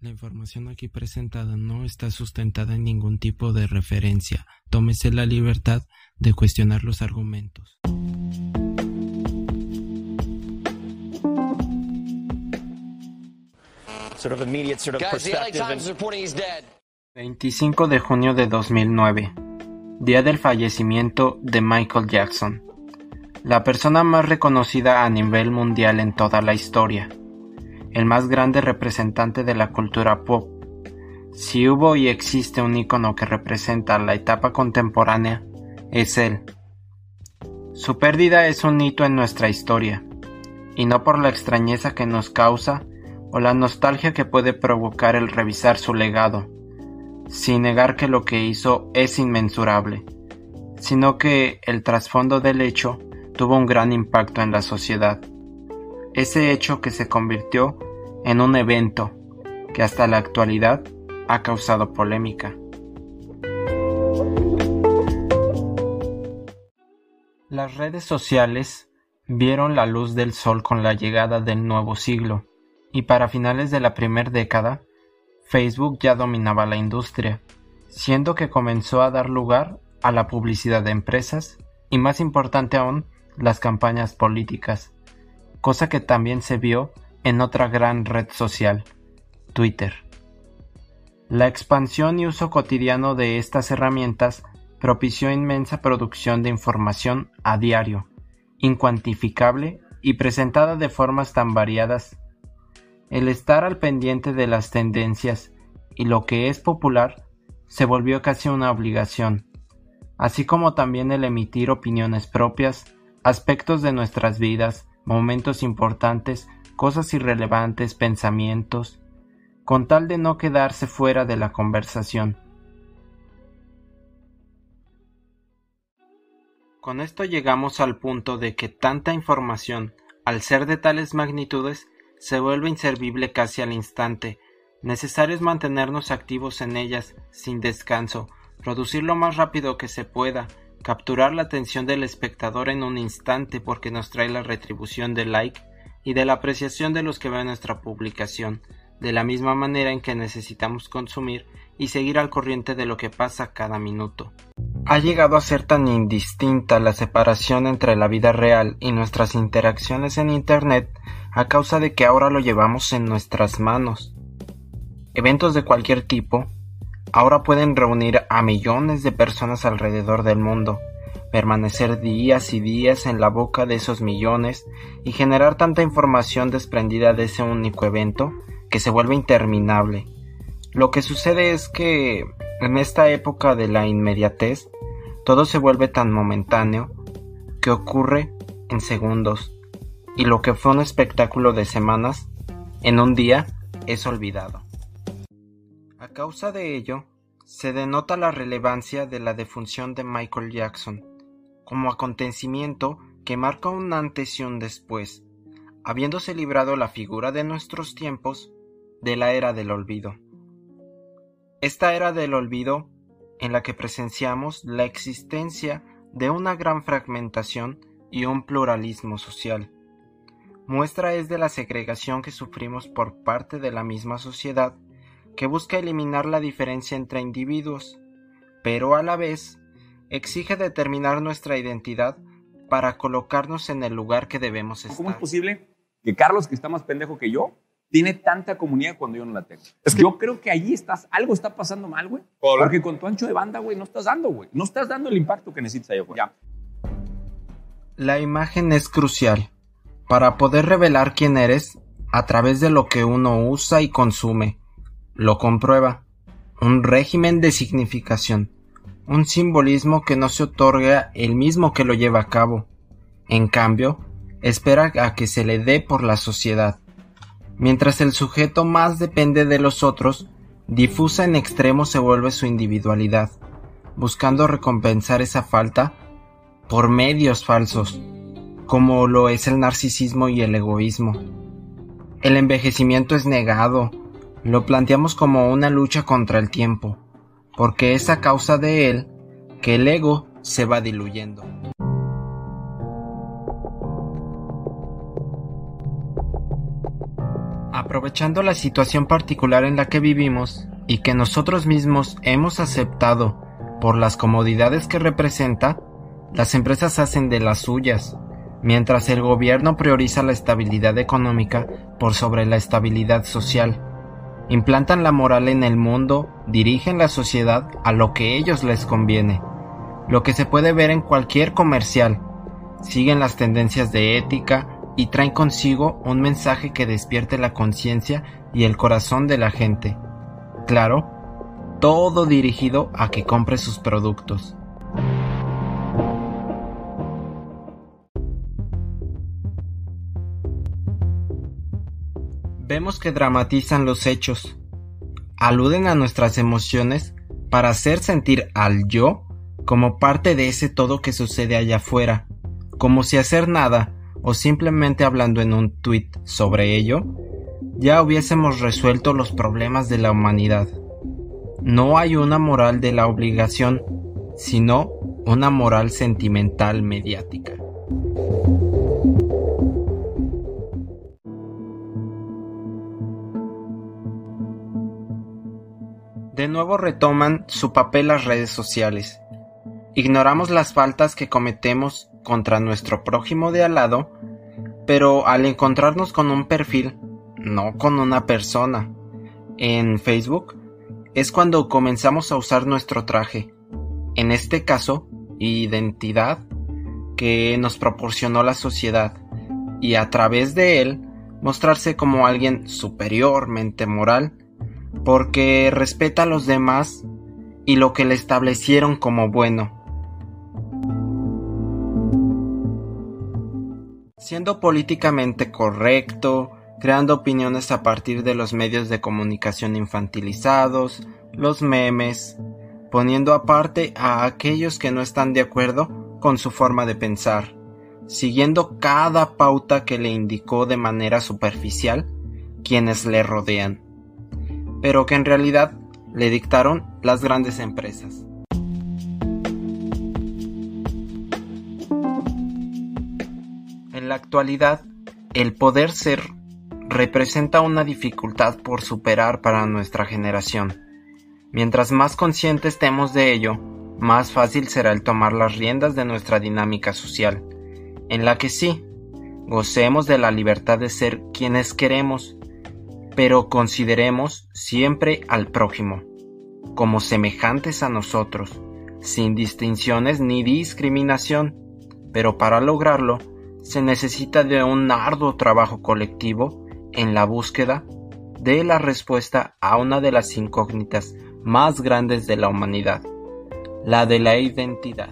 La información aquí presentada no está sustentada en ningún tipo de referencia. Tómese la libertad de cuestionar los argumentos. Sort of immediate sort of Guys, the LA perspective. Times is reporting he's dead. 25 de junio de 2009, día del fallecimiento de Michael Jackson, la persona más reconocida a nivel mundial en toda la historia, el más grande representante de la cultura pop. Si hubo y existe un icono que representa la etapa contemporánea, es él. Su pérdida es un hito en nuestra historia, y no por la extrañeza que nos causa o la nostalgia que puede provocar el revisar su legado sin negar que lo que hizo es inmensurable, sino que el trasfondo del hecho tuvo un gran impacto en la sociedad. Ese hecho que se convirtió en un evento que hasta la actualidad ha causado polémica. Las redes sociales vieron la luz del sol con la llegada del nuevo siglo, y para finales de la primera década, Facebook ya dominaba la industria, siendo que comenzó a dar lugar a la publicidad de empresas y más importante aún, las campañas políticas, cosa que también se vio en otra gran red social, Twitter. La expansión y uso cotidiano de estas herramientas propició inmensa producción de información a diario, incuantificable y presentada de formas tan variadas el estar al pendiente de las tendencias y lo que es popular se volvió casi una obligación, así como también el emitir opiniones propias, aspectos de nuestras vidas, momentos importantes, cosas irrelevantes, pensamientos, con tal de no quedarse fuera de la conversación. Con esto llegamos al punto de que tanta información, al ser de tales magnitudes, se vuelve inservible casi al instante. Necesario es mantenernos activos en ellas, sin descanso, producir lo más rápido que se pueda, capturar la atención del espectador en un instante porque nos trae la retribución del like y de la apreciación de los que ven nuestra publicación, de la misma manera en que necesitamos consumir y seguir al corriente de lo que pasa cada minuto. Ha llegado a ser tan indistinta la separación entre la vida real y nuestras interacciones en Internet a causa de que ahora lo llevamos en nuestras manos. Eventos de cualquier tipo ahora pueden reunir a millones de personas alrededor del mundo, permanecer días y días en la boca de esos millones y generar tanta información desprendida de ese único evento que se vuelve interminable. Lo que sucede es que en esta época de la inmediatez todo se vuelve tan momentáneo que ocurre en segundos y lo que fue un espectáculo de semanas, en un día es olvidado. A causa de ello, se denota la relevancia de la defunción de Michael Jackson como acontecimiento que marca un antes y un después, habiéndose librado la figura de nuestros tiempos de la era del olvido. Esta era del olvido en la que presenciamos la existencia de una gran fragmentación y un pluralismo social. Muestra es de la segregación que sufrimos por parte de la misma sociedad que busca eliminar la diferencia entre individuos, pero a la vez exige determinar nuestra identidad para colocarnos en el lugar que debemos estar. ¿Cómo es posible que Carlos, que está más pendejo que yo, tiene tanta comunidad cuando yo no la tengo? yo creo que allí estás, algo está pasando mal, güey. Porque con tu ancho de banda, güey, no estás dando, güey. No estás dando el impacto que necesitas allá afuera. La imagen es crucial para poder revelar quién eres a través de lo que uno usa y consume. Lo comprueba. Un régimen de significación. Un simbolismo que no se otorga el mismo que lo lleva a cabo. En cambio, espera a que se le dé por la sociedad. Mientras el sujeto más depende de los otros, difusa en extremo se vuelve su individualidad, buscando recompensar esa falta por medios falsos, como lo es el narcisismo y el egoísmo. El envejecimiento es negado, lo planteamos como una lucha contra el tiempo, porque es a causa de él que el ego se va diluyendo. Aprovechando la situación particular en la que vivimos y que nosotros mismos hemos aceptado por las comodidades que representa, las empresas hacen de las suyas, mientras el gobierno prioriza la estabilidad económica por sobre la estabilidad social. Implantan la moral en el mundo, dirigen la sociedad a lo que ellos les conviene, lo que se puede ver en cualquier comercial. Siguen las tendencias de ética y traen consigo un mensaje que despierte la conciencia y el corazón de la gente. Claro, todo dirigido a que compre sus productos. Vemos que dramatizan los hechos, aluden a nuestras emociones para hacer sentir al yo como parte de ese todo que sucede allá afuera, como si hacer nada o simplemente hablando en un tuit sobre ello, ya hubiésemos resuelto los problemas de la humanidad. No hay una moral de la obligación, sino una moral sentimental mediática. De nuevo retoman su papel las redes sociales. Ignoramos las faltas que cometemos contra nuestro prójimo de al lado, pero al encontrarnos con un perfil, no con una persona, en Facebook, es cuando comenzamos a usar nuestro traje, en este caso, identidad, que nos proporcionó la sociedad, y a través de él mostrarse como alguien superiormente moral, porque respeta a los demás y lo que le establecieron como bueno. Siendo políticamente correcto, creando opiniones a partir de los medios de comunicación infantilizados, los memes, poniendo aparte a aquellos que no están de acuerdo con su forma de pensar, siguiendo cada pauta que le indicó de manera superficial quienes le rodean pero que en realidad le dictaron las grandes empresas. En la actualidad, el poder ser representa una dificultad por superar para nuestra generación. Mientras más conscientes estemos de ello, más fácil será el tomar las riendas de nuestra dinámica social, en la que sí, gocemos de la libertad de ser quienes queremos pero consideremos siempre al prójimo como semejantes a nosotros, sin distinciones ni discriminación, pero para lograrlo se necesita de un arduo trabajo colectivo en la búsqueda de la respuesta a una de las incógnitas más grandes de la humanidad, la de la identidad.